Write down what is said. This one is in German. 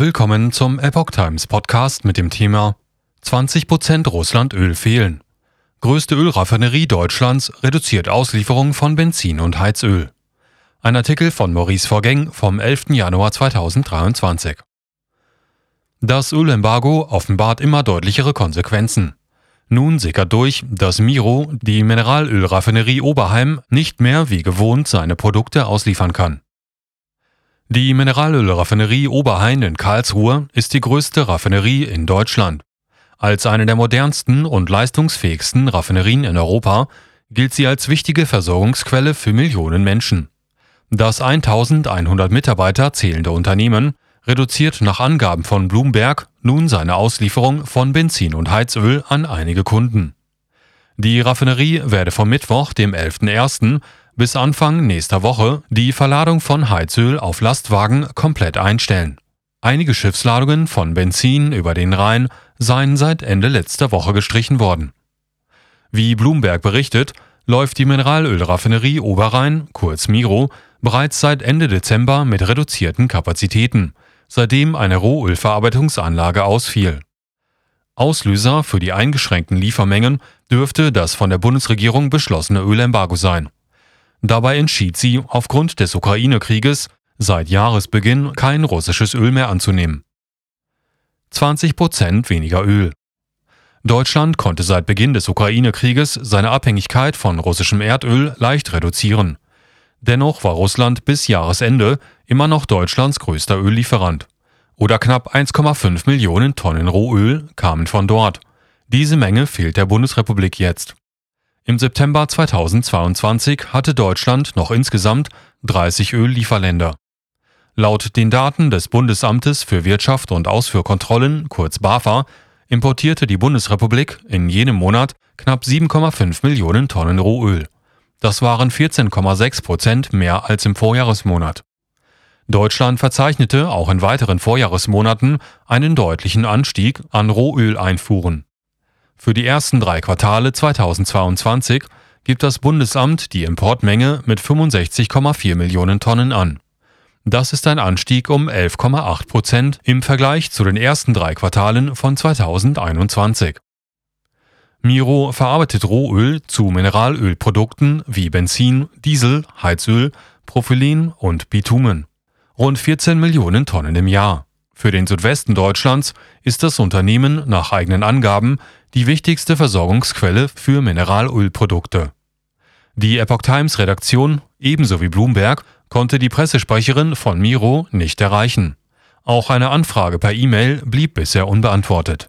Willkommen zum Epoch Times Podcast mit dem Thema 20% Russland Öl fehlen. Größte Ölraffinerie Deutschlands reduziert Auslieferung von Benzin und Heizöl. Ein Artikel von Maurice Vorgäng vom 11. Januar 2023. Das Ölembargo offenbart immer deutlichere Konsequenzen. Nun sickert durch, dass Miro, die Mineralölraffinerie Oberheim, nicht mehr wie gewohnt seine Produkte ausliefern kann. Die Mineralölraffinerie Oberhain in Karlsruhe ist die größte Raffinerie in Deutschland. Als eine der modernsten und leistungsfähigsten Raffinerien in Europa gilt sie als wichtige Versorgungsquelle für Millionen Menschen. Das 1100 Mitarbeiter zählende Unternehmen reduziert nach Angaben von Bloomberg nun seine Auslieferung von Benzin und Heizöl an einige Kunden. Die Raffinerie werde vom Mittwoch, dem 11.01., bis Anfang nächster Woche die Verladung von Heizöl auf Lastwagen komplett einstellen. Einige Schiffsladungen von Benzin über den Rhein seien seit Ende letzter Woche gestrichen worden. Wie Bloomberg berichtet, läuft die Mineralölraffinerie Oberrhein, kurz Miro, bereits seit Ende Dezember mit reduzierten Kapazitäten, seitdem eine Rohölverarbeitungsanlage ausfiel. Auslöser für die eingeschränkten Liefermengen dürfte das von der Bundesregierung beschlossene Ölembargo sein. Dabei entschied sie, aufgrund des Ukraine-Krieges seit Jahresbeginn kein russisches Öl mehr anzunehmen. 20 Prozent weniger Öl. Deutschland konnte seit Beginn des Ukraine-Krieges seine Abhängigkeit von russischem Erdöl leicht reduzieren. Dennoch war Russland bis Jahresende immer noch Deutschlands größter Öllieferant. Oder knapp 1,5 Millionen Tonnen Rohöl kamen von dort. Diese Menge fehlt der Bundesrepublik jetzt. Im September 2022 hatte Deutschland noch insgesamt 30 Öllieferländer. Laut den Daten des Bundesamtes für Wirtschaft und Ausfuhrkontrollen, kurz BAFA, importierte die Bundesrepublik in jenem Monat knapp 7,5 Millionen Tonnen Rohöl. Das waren 14,6 Prozent mehr als im Vorjahresmonat. Deutschland verzeichnete auch in weiteren Vorjahresmonaten einen deutlichen Anstieg an Rohöleinfuhren. Für die ersten drei Quartale 2022 gibt das Bundesamt die Importmenge mit 65,4 Millionen Tonnen an. Das ist ein Anstieg um 11,8 Prozent im Vergleich zu den ersten drei Quartalen von 2021. Miro verarbeitet Rohöl zu Mineralölprodukten wie Benzin, Diesel, Heizöl, Propylen und Bitumen. Rund 14 Millionen Tonnen im Jahr. Für den Südwesten Deutschlands ist das Unternehmen nach eigenen Angaben die wichtigste Versorgungsquelle für Mineralölprodukte. Die Epoch Times Redaktion, ebenso wie Bloomberg, konnte die Pressesprecherin von Miro nicht erreichen. Auch eine Anfrage per E-Mail blieb bisher unbeantwortet.